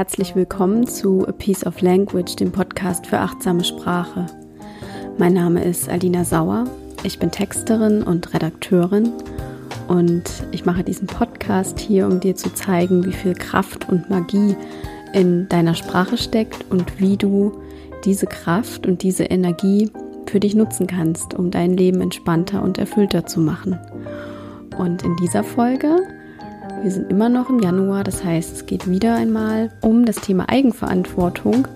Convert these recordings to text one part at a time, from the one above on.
Herzlich willkommen zu A Piece of Language, dem Podcast für achtsame Sprache. Mein Name ist Alina Sauer. Ich bin Texterin und Redakteurin und ich mache diesen Podcast hier, um dir zu zeigen, wie viel Kraft und Magie in deiner Sprache steckt und wie du diese Kraft und diese Energie für dich nutzen kannst, um dein Leben entspannter und erfüllter zu machen. Und in dieser Folge wir sind immer noch im Januar, das heißt, es geht wieder einmal um das Thema Eigenverantwortung.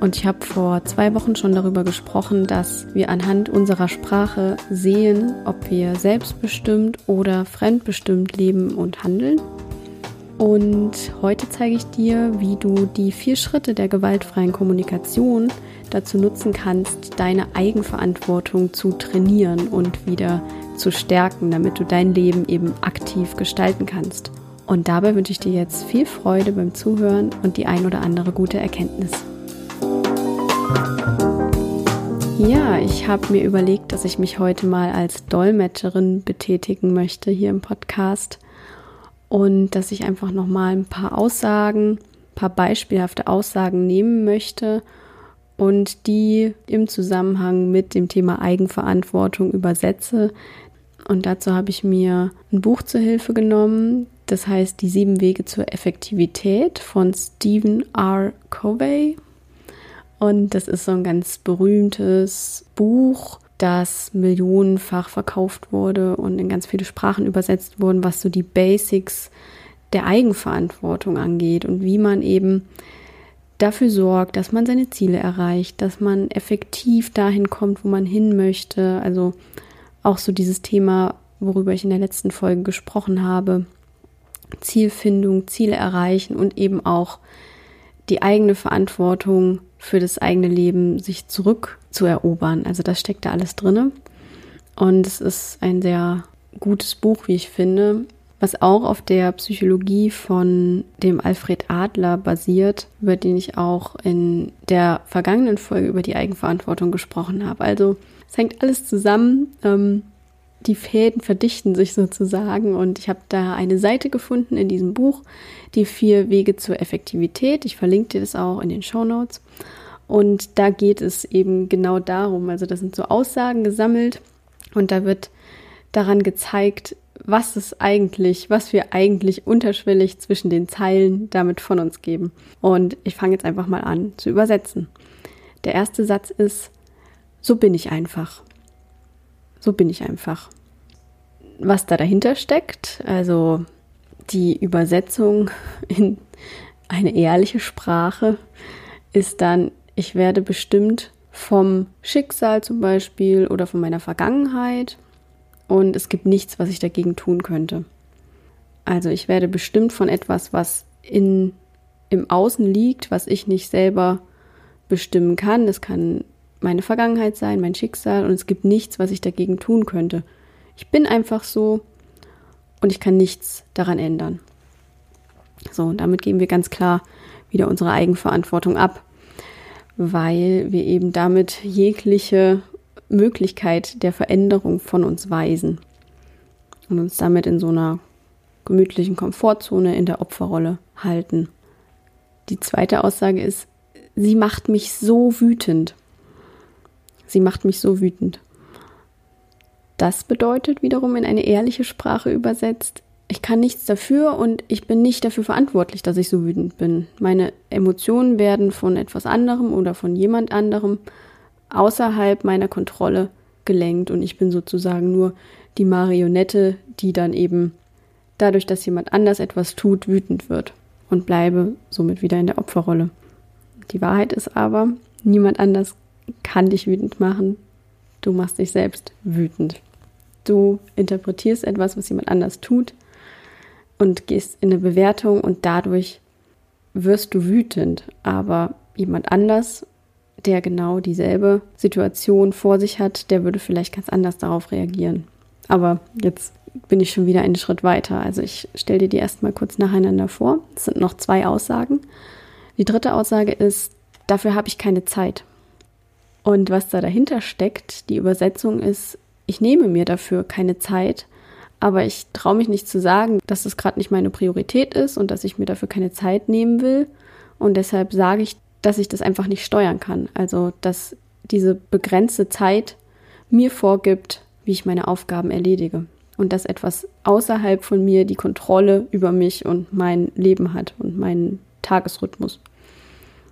Und ich habe vor zwei Wochen schon darüber gesprochen, dass wir anhand unserer Sprache sehen, ob wir selbstbestimmt oder fremdbestimmt leben und handeln. Und heute zeige ich dir, wie du die vier Schritte der gewaltfreien Kommunikation dazu nutzen kannst, deine Eigenverantwortung zu trainieren und wieder zu stärken, damit du dein Leben eben aktiv gestalten kannst. Und dabei wünsche ich dir jetzt viel Freude beim Zuhören und die ein oder andere gute Erkenntnis. Ja, ich habe mir überlegt, dass ich mich heute mal als Dolmetscherin betätigen möchte hier im Podcast und dass ich einfach noch mal ein paar Aussagen, ein paar beispielhafte Aussagen nehmen möchte und die im Zusammenhang mit dem Thema Eigenverantwortung übersetze, und dazu habe ich mir ein Buch zur Hilfe genommen. Das heißt Die sieben Wege zur Effektivität von Stephen R. Covey. Und das ist so ein ganz berühmtes Buch, das millionenfach verkauft wurde und in ganz viele Sprachen übersetzt wurde, was so die Basics der Eigenverantwortung angeht und wie man eben dafür sorgt, dass man seine Ziele erreicht, dass man effektiv dahin kommt, wo man hin möchte. Also auch so dieses Thema, worüber ich in der letzten Folge gesprochen habe, Zielfindung, Ziele erreichen und eben auch die eigene Verantwortung für das eigene Leben sich zurückzuerobern. Also das steckt da alles drinne. Und es ist ein sehr gutes Buch, wie ich finde, was auch auf der Psychologie von dem Alfred Adler basiert, über den ich auch in der vergangenen Folge über die Eigenverantwortung gesprochen habe. Also es hängt alles zusammen. Ähm, die Fäden verdichten sich sozusagen und ich habe da eine Seite gefunden in diesem Buch, die vier Wege zur Effektivität. Ich verlinke dir das auch in den Show Notes. Und da geht es eben genau darum. Also da sind so Aussagen gesammelt und da wird daran gezeigt, was es eigentlich, was wir eigentlich unterschwellig zwischen den Zeilen damit von uns geben. Und ich fange jetzt einfach mal an zu übersetzen. Der erste Satz ist, so bin ich einfach. So bin ich einfach. Was da dahinter steckt, also die Übersetzung in eine ehrliche Sprache, ist dann, ich werde bestimmt vom Schicksal zum Beispiel oder von meiner Vergangenheit und es gibt nichts, was ich dagegen tun könnte. Also ich werde bestimmt von etwas, was in, im Außen liegt, was ich nicht selber bestimmen kann. Es kann meine Vergangenheit sein, mein Schicksal und es gibt nichts, was ich dagegen tun könnte. Ich bin einfach so und ich kann nichts daran ändern. So, und damit geben wir ganz klar wieder unsere Eigenverantwortung ab, weil wir eben damit jegliche Möglichkeit der Veränderung von uns weisen und uns damit in so einer gemütlichen Komfortzone in der Opferrolle halten. Die zweite Aussage ist, sie macht mich so wütend. Sie macht mich so wütend. Das bedeutet wiederum in eine ehrliche Sprache übersetzt, ich kann nichts dafür und ich bin nicht dafür verantwortlich, dass ich so wütend bin. Meine Emotionen werden von etwas anderem oder von jemand anderem außerhalb meiner Kontrolle gelenkt und ich bin sozusagen nur die Marionette, die dann eben dadurch, dass jemand anders etwas tut, wütend wird und bleibe somit wieder in der Opferrolle. Die Wahrheit ist aber, niemand anders kann dich wütend machen. Du machst dich selbst wütend. Du interpretierst etwas, was jemand anders tut und gehst in eine Bewertung und dadurch wirst du wütend. Aber jemand anders, der genau dieselbe Situation vor sich hat, der würde vielleicht ganz anders darauf reagieren. Aber jetzt bin ich schon wieder einen Schritt weiter. Also ich stelle dir die erstmal kurz nacheinander vor. Es sind noch zwei Aussagen. Die dritte Aussage ist, dafür habe ich keine Zeit. Und was da dahinter steckt, die Übersetzung ist, ich nehme mir dafür keine Zeit, aber ich traue mich nicht zu sagen, dass es gerade nicht meine Priorität ist und dass ich mir dafür keine Zeit nehmen will. Und deshalb sage ich, dass ich das einfach nicht steuern kann. Also, dass diese begrenzte Zeit mir vorgibt, wie ich meine Aufgaben erledige. Und dass etwas außerhalb von mir die Kontrolle über mich und mein Leben hat und meinen Tagesrhythmus.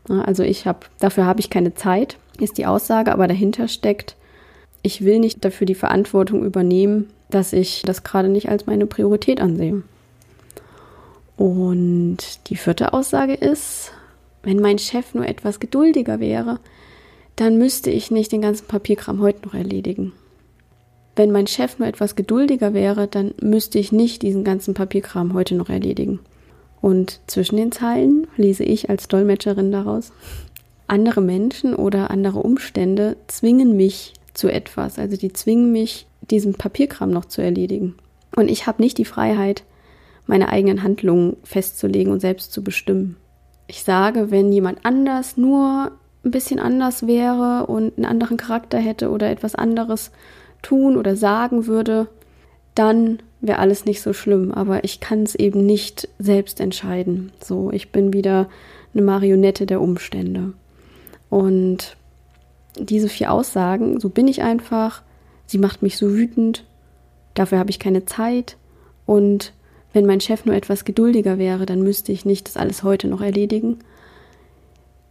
Also ich habe, dafür habe ich keine Zeit, ist die Aussage, aber dahinter steckt, ich will nicht dafür die Verantwortung übernehmen, dass ich das gerade nicht als meine Priorität ansehe. Und die vierte Aussage ist, wenn mein Chef nur etwas geduldiger wäre, dann müsste ich nicht den ganzen Papierkram heute noch erledigen. Wenn mein Chef nur etwas geduldiger wäre, dann müsste ich nicht diesen ganzen Papierkram heute noch erledigen. Und zwischen den Zeilen lese ich als Dolmetscherin daraus, andere Menschen oder andere Umstände zwingen mich zu etwas. Also die zwingen mich, diesen Papierkram noch zu erledigen. Und ich habe nicht die Freiheit, meine eigenen Handlungen festzulegen und selbst zu bestimmen. Ich sage, wenn jemand anders nur ein bisschen anders wäre und einen anderen Charakter hätte oder etwas anderes tun oder sagen würde, dann wäre alles nicht so schlimm. Aber ich kann es eben nicht selbst entscheiden. So, ich bin wieder eine Marionette der Umstände. Und diese vier Aussagen, so bin ich einfach, sie macht mich so wütend, dafür habe ich keine Zeit und wenn mein Chef nur etwas geduldiger wäre, dann müsste ich nicht das alles heute noch erledigen.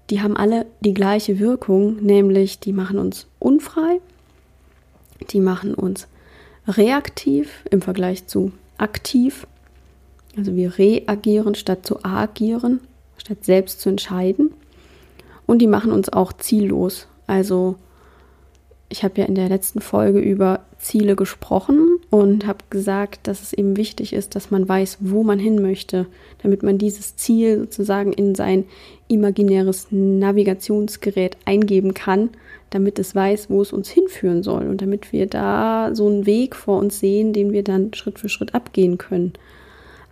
Die haben alle die gleiche Wirkung, nämlich die machen uns unfrei, die machen uns reaktiv im Vergleich zu aktiv. Also wir reagieren statt zu agieren, statt selbst zu entscheiden. Und die machen uns auch ziellos. Also ich habe ja in der letzten Folge über Ziele gesprochen und habe gesagt, dass es eben wichtig ist, dass man weiß, wo man hin möchte, damit man dieses Ziel sozusagen in sein imaginäres Navigationsgerät eingeben kann, damit es weiß, wo es uns hinführen soll und damit wir da so einen Weg vor uns sehen, den wir dann Schritt für Schritt abgehen können.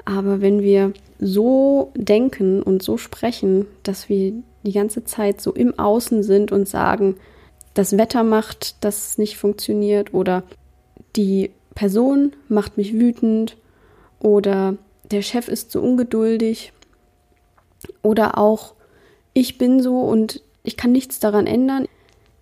Aber wenn wir so denken und so sprechen, dass wir die ganze Zeit so im Außen sind und sagen, das Wetter macht, dass es nicht funktioniert oder die Person macht mich wütend oder der Chef ist so ungeduldig oder auch ich bin so und ich kann nichts daran ändern.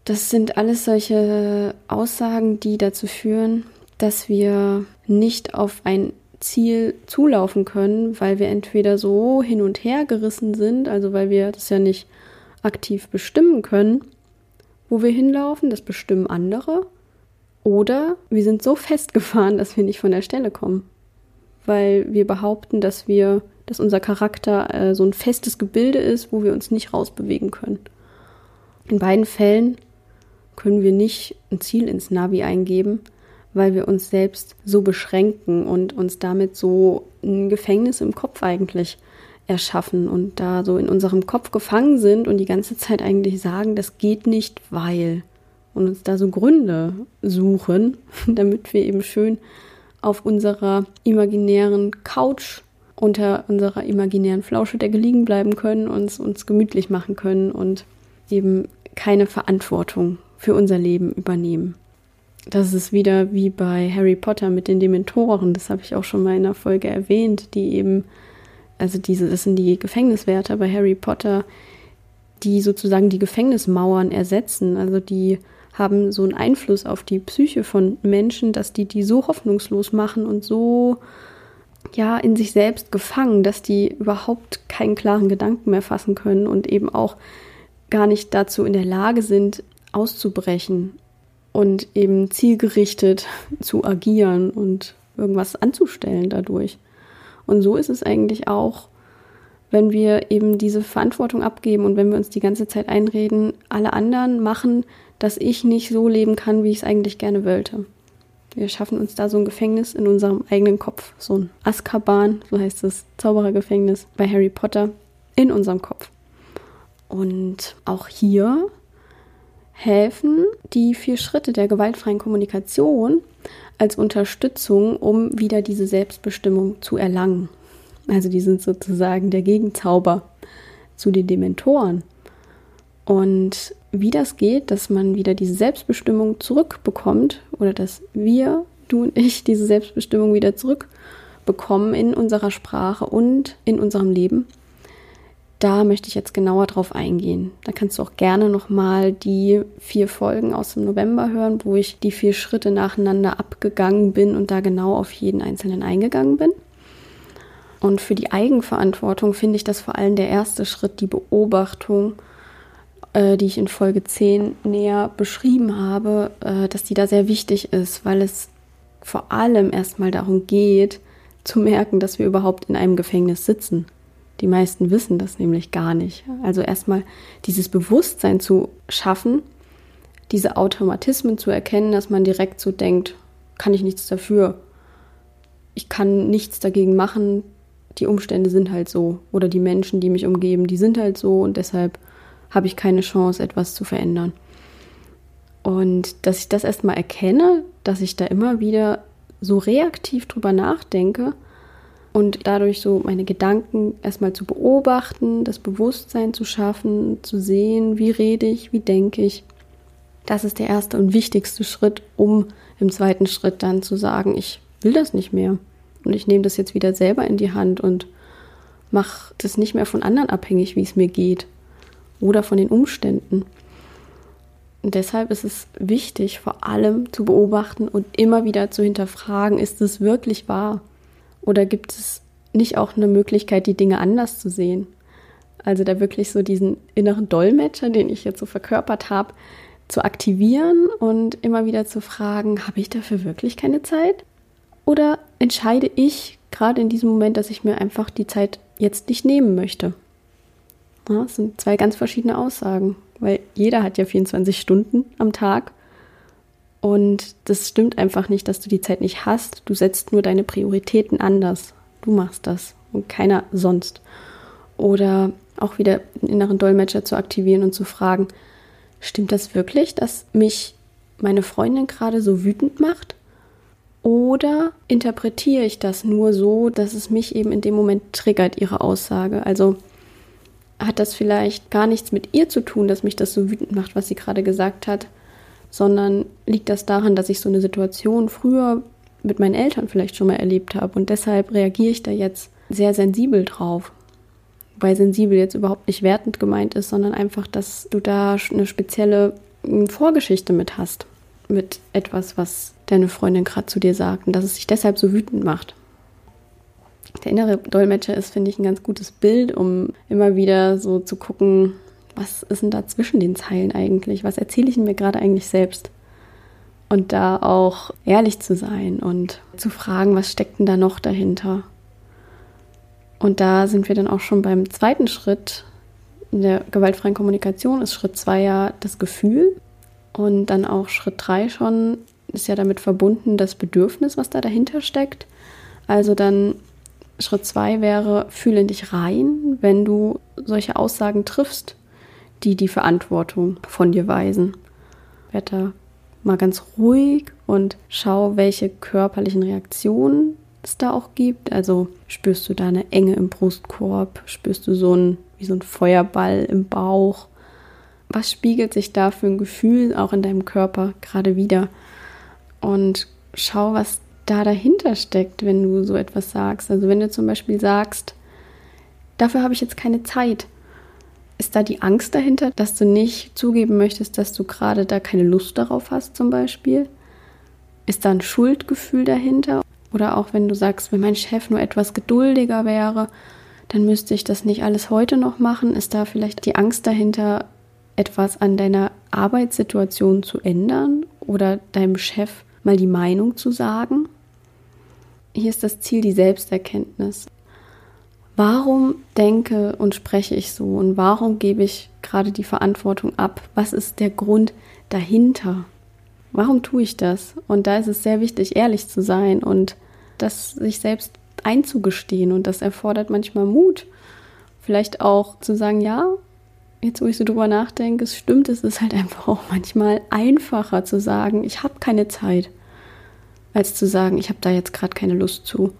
Das sind alles solche Aussagen, die dazu führen, dass wir nicht auf ein Ziel zulaufen können, weil wir entweder so hin und her gerissen sind, also weil wir das ja nicht aktiv bestimmen können, wo wir hinlaufen, das bestimmen andere, oder wir sind so festgefahren, dass wir nicht von der Stelle kommen, weil wir behaupten, dass wir, dass unser Charakter äh, so ein festes Gebilde ist, wo wir uns nicht rausbewegen können. In beiden Fällen können wir nicht ein Ziel ins Navi eingeben, weil wir uns selbst so beschränken und uns damit so ein Gefängnis im Kopf eigentlich erschaffen und da so in unserem Kopf gefangen sind und die ganze Zeit eigentlich sagen, das geht nicht, weil und uns da so Gründe suchen, damit wir eben schön auf unserer imaginären Couch unter unserer imaginären Flauschedecke liegen bleiben können, uns uns gemütlich machen können und eben keine Verantwortung für unser Leben übernehmen. Das ist wieder wie bei Harry Potter mit den Dementoren, das habe ich auch schon mal in einer Folge erwähnt, die eben, also diese, das sind die Gefängniswärter bei Harry Potter, die sozusagen die Gefängnismauern ersetzen, also die haben so einen Einfluss auf die Psyche von Menschen, dass die die so hoffnungslos machen und so ja in sich selbst gefangen, dass die überhaupt keinen klaren Gedanken mehr fassen können und eben auch gar nicht dazu in der Lage sind, auszubrechen und eben zielgerichtet zu agieren und irgendwas anzustellen dadurch. Und so ist es eigentlich auch, wenn wir eben diese Verantwortung abgeben und wenn wir uns die ganze Zeit einreden, alle anderen machen, dass ich nicht so leben kann, wie ich es eigentlich gerne wollte. Wir schaffen uns da so ein Gefängnis in unserem eigenen Kopf, so ein Azkaban, so heißt das Zauberergefängnis bei Harry Potter, in unserem Kopf. Und auch hier helfen die vier Schritte der gewaltfreien Kommunikation als Unterstützung, um wieder diese Selbstbestimmung zu erlangen. Also die sind sozusagen der Gegenzauber zu den Dementoren. Und wie das geht, dass man wieder diese Selbstbestimmung zurückbekommt oder dass wir du und ich diese Selbstbestimmung wieder zurückbekommen in unserer Sprache und in unserem Leben. Da möchte ich jetzt genauer drauf eingehen. Da kannst du auch gerne nochmal die vier Folgen aus dem November hören, wo ich die vier Schritte nacheinander abgegangen bin und da genau auf jeden einzelnen eingegangen bin. Und für die Eigenverantwortung finde ich das vor allem der erste Schritt, die Beobachtung, äh, die ich in Folge 10 näher beschrieben habe, äh, dass die da sehr wichtig ist, weil es vor allem erstmal darum geht, zu merken, dass wir überhaupt in einem Gefängnis sitzen. Die meisten wissen das nämlich gar nicht. Also erstmal dieses Bewusstsein zu schaffen, diese Automatismen zu erkennen, dass man direkt so denkt, kann ich nichts dafür. Ich kann nichts dagegen machen. Die Umstände sind halt so. Oder die Menschen, die mich umgeben, die sind halt so und deshalb habe ich keine Chance, etwas zu verändern. Und dass ich das erstmal erkenne, dass ich da immer wieder so reaktiv drüber nachdenke und dadurch so meine Gedanken erstmal zu beobachten, das Bewusstsein zu schaffen, zu sehen, wie rede ich, wie denke ich. Das ist der erste und wichtigste Schritt, um im zweiten Schritt dann zu sagen, ich will das nicht mehr. Und ich nehme das jetzt wieder selber in die Hand und mache das nicht mehr von anderen abhängig, wie es mir geht oder von den Umständen. Und deshalb ist es wichtig, vor allem zu beobachten und immer wieder zu hinterfragen, ist es wirklich wahr? Oder gibt es nicht auch eine Möglichkeit, die Dinge anders zu sehen? Also da wirklich so diesen inneren Dolmetscher, den ich jetzt so verkörpert habe, zu aktivieren und immer wieder zu fragen, habe ich dafür wirklich keine Zeit? Oder entscheide ich gerade in diesem Moment, dass ich mir einfach die Zeit jetzt nicht nehmen möchte? Ja, das sind zwei ganz verschiedene Aussagen, weil jeder hat ja 24 Stunden am Tag. Und das stimmt einfach nicht, dass du die Zeit nicht hast. Du setzt nur deine Prioritäten anders. Du machst das und keiner sonst. Oder auch wieder einen inneren Dolmetscher zu aktivieren und zu fragen, stimmt das wirklich, dass mich meine Freundin gerade so wütend macht? Oder interpretiere ich das nur so, dass es mich eben in dem Moment triggert, ihre Aussage? Also hat das vielleicht gar nichts mit ihr zu tun, dass mich das so wütend macht, was sie gerade gesagt hat, sondern liegt das daran, dass ich so eine Situation früher mit meinen Eltern vielleicht schon mal erlebt habe und deshalb reagiere ich da jetzt sehr sensibel drauf. Weil sensibel jetzt überhaupt nicht wertend gemeint ist, sondern einfach, dass du da eine spezielle hm, Vorgeschichte mit hast. Mit etwas, was deine Freundin gerade zu dir sagt und dass es sich deshalb so wütend macht der innere Dolmetscher ist, finde ich, ein ganz gutes Bild, um immer wieder so zu gucken, was ist denn da zwischen den Zeilen eigentlich? Was erzähle ich mir gerade eigentlich selbst? Und da auch ehrlich zu sein und zu fragen, was steckt denn da noch dahinter? Und da sind wir dann auch schon beim zweiten Schritt. In der gewaltfreien Kommunikation ist Schritt zwei ja das Gefühl. Und dann auch Schritt drei schon ist ja damit verbunden das Bedürfnis, was da dahinter steckt. Also dann Schritt zwei wäre, fühle dich rein, wenn du solche Aussagen triffst, die die Verantwortung von dir weisen. Werd da mal ganz ruhig und schau, welche körperlichen Reaktionen es da auch gibt. Also spürst du da eine Enge im Brustkorb, spürst du so ein, wie so ein Feuerball im Bauch. Was spiegelt sich da für ein Gefühl auch in deinem Körper gerade wieder? Und schau, was da dahinter steckt, wenn du so etwas sagst. Also wenn du zum Beispiel sagst, dafür habe ich jetzt keine Zeit, ist da die Angst dahinter, dass du nicht zugeben möchtest, dass du gerade da keine Lust darauf hast zum Beispiel? Ist da ein Schuldgefühl dahinter? Oder auch wenn du sagst, wenn mein Chef nur etwas geduldiger wäre, dann müsste ich das nicht alles heute noch machen. Ist da vielleicht die Angst dahinter, etwas an deiner Arbeitssituation zu ändern oder deinem Chef mal die Meinung zu sagen? Hier ist das Ziel die Selbsterkenntnis. Warum denke und spreche ich so und warum gebe ich gerade die Verantwortung ab? Was ist der Grund dahinter? Warum tue ich das? Und da ist es sehr wichtig, ehrlich zu sein und das sich selbst einzugestehen. Und das erfordert manchmal Mut. Vielleicht auch zu sagen, ja, jetzt wo ich so drüber nachdenke, es stimmt, es ist halt einfach auch manchmal einfacher zu sagen, ich habe keine Zeit als zu sagen, ich habe da jetzt gerade keine Lust zu.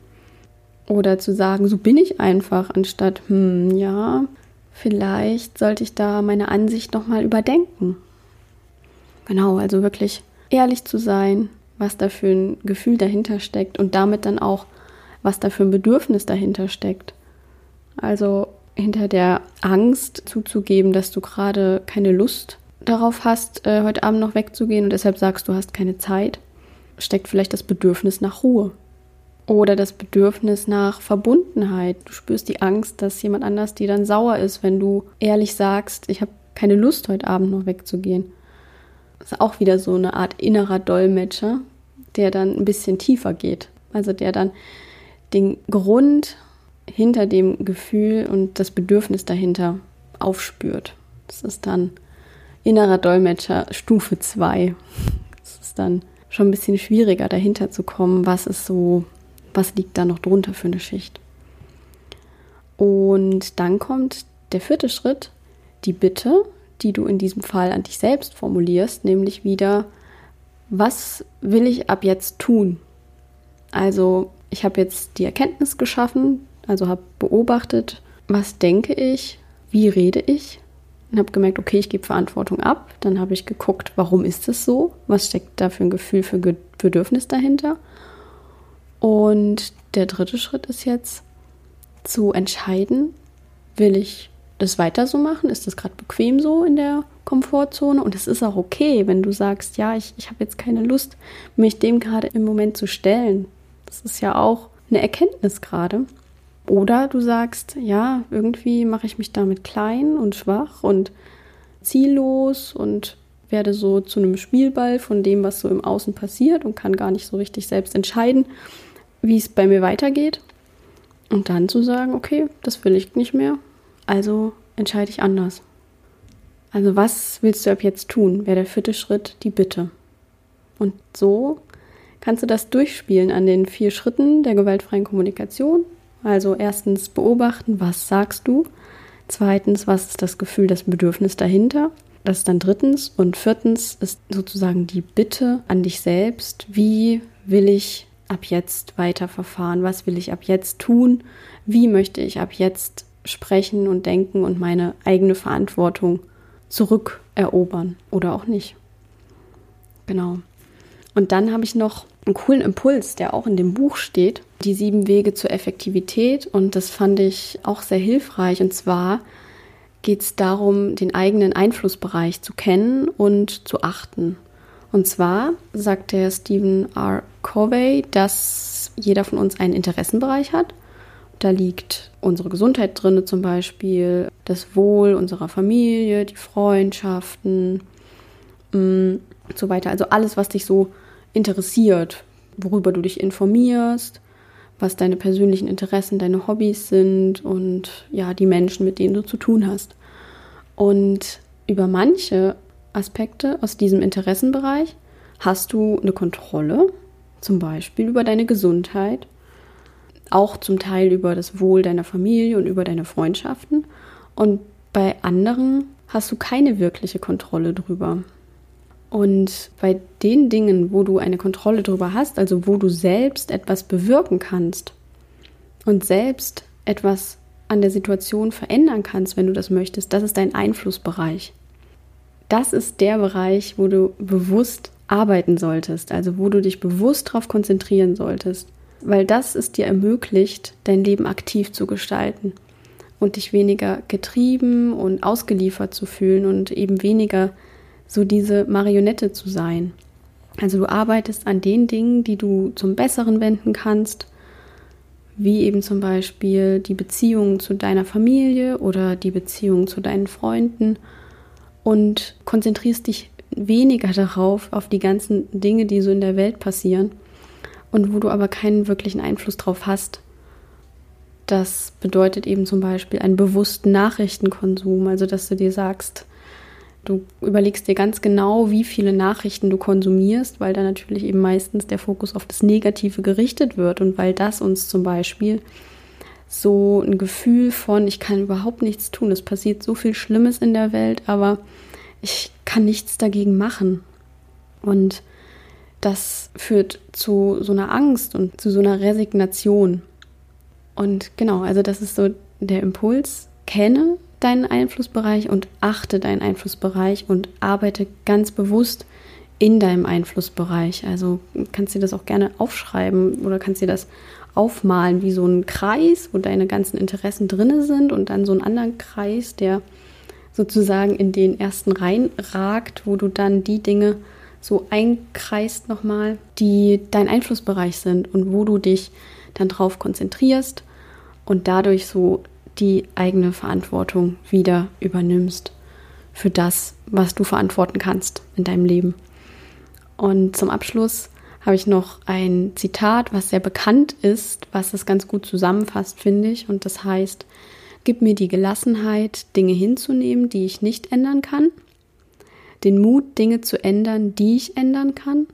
Oder zu sagen, so bin ich einfach, anstatt, hm, ja, vielleicht sollte ich da meine Ansicht nochmal überdenken. Genau, also wirklich ehrlich zu sein, was da für ein Gefühl dahinter steckt und damit dann auch, was da für ein Bedürfnis dahinter steckt. Also hinter der Angst zuzugeben, dass du gerade keine Lust darauf hast, äh, heute Abend noch wegzugehen und deshalb sagst, du hast keine Zeit, steckt vielleicht das Bedürfnis nach Ruhe. Oder das Bedürfnis nach Verbundenheit. Du spürst die Angst, dass jemand anders dir dann sauer ist, wenn du ehrlich sagst, ich habe keine Lust, heute Abend noch wegzugehen. Das ist auch wieder so eine Art innerer Dolmetscher, der dann ein bisschen tiefer geht. Also der dann den Grund hinter dem Gefühl und das Bedürfnis dahinter aufspürt. Das ist dann innerer Dolmetscher Stufe 2. Das ist dann schon ein bisschen schwieriger dahinter zu kommen, was ist so, was liegt da noch drunter für eine Schicht. Und dann kommt der vierte Schritt, die Bitte, die du in diesem Fall an dich selbst formulierst, nämlich wieder, was will ich ab jetzt tun? Also ich habe jetzt die Erkenntnis geschaffen, also habe beobachtet, was denke ich, wie rede ich und habe gemerkt, okay, ich gebe Verantwortung ab. Dann habe ich geguckt, warum ist es so? Was steckt da für ein Gefühl, für Bedürfnis dahinter? Und der dritte Schritt ist jetzt zu entscheiden, will ich das weiter so machen? Ist das gerade bequem so in der Komfortzone? Und es ist auch okay, wenn du sagst, ja, ich, ich habe jetzt keine Lust, mich dem gerade im Moment zu stellen. Das ist ja auch eine Erkenntnis gerade. Oder du sagst, ja, irgendwie mache ich mich damit klein und schwach und ziellos und werde so zu einem Spielball von dem, was so im Außen passiert und kann gar nicht so richtig selbst entscheiden, wie es bei mir weitergeht. Und dann zu sagen, okay, das will ich nicht mehr, also entscheide ich anders. Also was willst du ab jetzt tun? Wäre der vierte Schritt die Bitte. Und so kannst du das durchspielen an den vier Schritten der gewaltfreien Kommunikation also erstens beobachten, was sagst du? Zweitens, was ist das Gefühl, das Bedürfnis dahinter? Das ist dann drittens. Und viertens ist sozusagen die Bitte an dich selbst, wie will ich ab jetzt weiter verfahren? Was will ich ab jetzt tun? Wie möchte ich ab jetzt sprechen und denken und meine eigene Verantwortung zurückerobern oder auch nicht? Genau. Und dann habe ich noch einen coolen Impuls, der auch in dem Buch steht, die sieben Wege zur Effektivität. Und das fand ich auch sehr hilfreich. Und zwar geht es darum, den eigenen Einflussbereich zu kennen und zu achten. Und zwar sagt der Stephen R. Covey, dass jeder von uns einen Interessenbereich hat. Da liegt unsere Gesundheit drin, zum Beispiel das Wohl unserer Familie, die Freundschaften und mm, so weiter. Also alles, was dich so interessiert, worüber du dich informierst, was deine persönlichen Interessen, deine Hobbys sind und ja, die Menschen, mit denen du zu tun hast. Und über manche Aspekte aus diesem Interessenbereich hast du eine Kontrolle, zum Beispiel über deine Gesundheit, auch zum Teil über das Wohl deiner Familie und über deine Freundschaften. Und bei anderen hast du keine wirkliche Kontrolle drüber. Und bei den Dingen, wo du eine Kontrolle darüber hast, also wo du selbst etwas bewirken kannst und selbst etwas an der Situation verändern kannst, wenn du das möchtest, das ist dein Einflussbereich. Das ist der Bereich, wo du bewusst arbeiten solltest, also wo du dich bewusst darauf konzentrieren solltest, weil das es dir ermöglicht, dein Leben aktiv zu gestalten und dich weniger getrieben und ausgeliefert zu fühlen und eben weniger so diese Marionette zu sein. Also du arbeitest an den Dingen, die du zum Besseren wenden kannst, wie eben zum Beispiel die Beziehung zu deiner Familie oder die Beziehung zu deinen Freunden und konzentrierst dich weniger darauf, auf die ganzen Dinge, die so in der Welt passieren und wo du aber keinen wirklichen Einfluss drauf hast. Das bedeutet eben zum Beispiel einen bewussten Nachrichtenkonsum, also dass du dir sagst, Du überlegst dir ganz genau, wie viele Nachrichten du konsumierst, weil da natürlich eben meistens der Fokus auf das Negative gerichtet wird und weil das uns zum Beispiel so ein Gefühl von, ich kann überhaupt nichts tun, es passiert so viel Schlimmes in der Welt, aber ich kann nichts dagegen machen. Und das führt zu so einer Angst und zu so einer Resignation. Und genau, also das ist so der Impuls. Kenne deinen Einflussbereich und achte deinen Einflussbereich und arbeite ganz bewusst in deinem Einflussbereich. Also kannst du das auch gerne aufschreiben oder kannst dir das aufmalen wie so ein Kreis, wo deine ganzen Interessen drinne sind und dann so einen anderen Kreis, der sozusagen in den ersten Reihen ragt, wo du dann die Dinge so einkreist nochmal, die dein Einflussbereich sind und wo du dich dann drauf konzentrierst und dadurch so die eigene Verantwortung wieder übernimmst für das, was du verantworten kannst in deinem Leben. Und zum Abschluss habe ich noch ein Zitat, was sehr bekannt ist, was das ganz gut zusammenfasst, finde ich. Und das heißt, gib mir die Gelassenheit, Dinge hinzunehmen, die ich nicht ändern kann, den Mut, Dinge zu ändern, die ich ändern kann,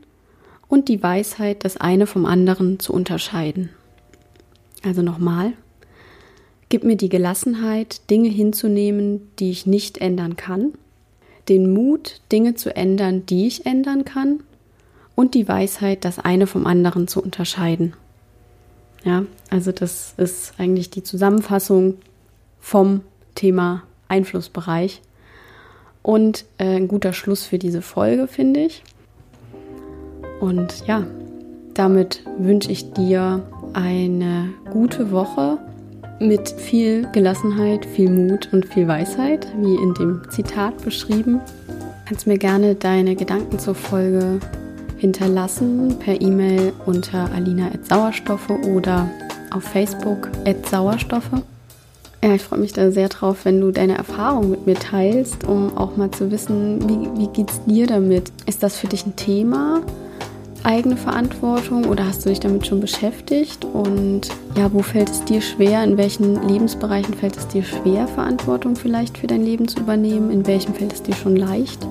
und die Weisheit, das eine vom anderen zu unterscheiden. Also nochmal, gib mir die Gelassenheit, Dinge hinzunehmen, die ich nicht ändern kann, den Mut, Dinge zu ändern, die ich ändern kann, und die Weisheit, das eine vom anderen zu unterscheiden. Ja, also das ist eigentlich die Zusammenfassung vom Thema Einflussbereich und äh, ein guter Schluss für diese Folge, finde ich. Und ja, damit wünsche ich dir eine gute Woche mit viel Gelassenheit, viel Mut und viel Weisheit, wie in dem Zitat beschrieben. Kannst mir gerne deine Gedanken zur Folge hinterlassen per E-Mail unter alina.sauerstoffe oder auf Facebook Sauerstoffe. Ja, ich freue mich da sehr drauf, wenn du deine Erfahrung mit mir teilst, um auch mal zu wissen, wie, wie es dir damit? Ist das für dich ein Thema? eigene Verantwortung oder hast du dich damit schon beschäftigt? Und ja, wo fällt es dir schwer? In welchen Lebensbereichen fällt es dir schwer, Verantwortung vielleicht für dein Leben zu übernehmen? In welchem fällt es dir schon leicht?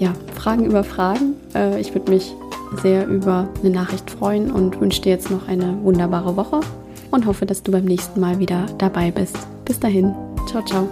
Ja, Fragen über Fragen. Äh, ich würde mich sehr über eine Nachricht freuen und wünsche dir jetzt noch eine wunderbare Woche und hoffe, dass du beim nächsten Mal wieder dabei bist. Bis dahin, ciao, ciao.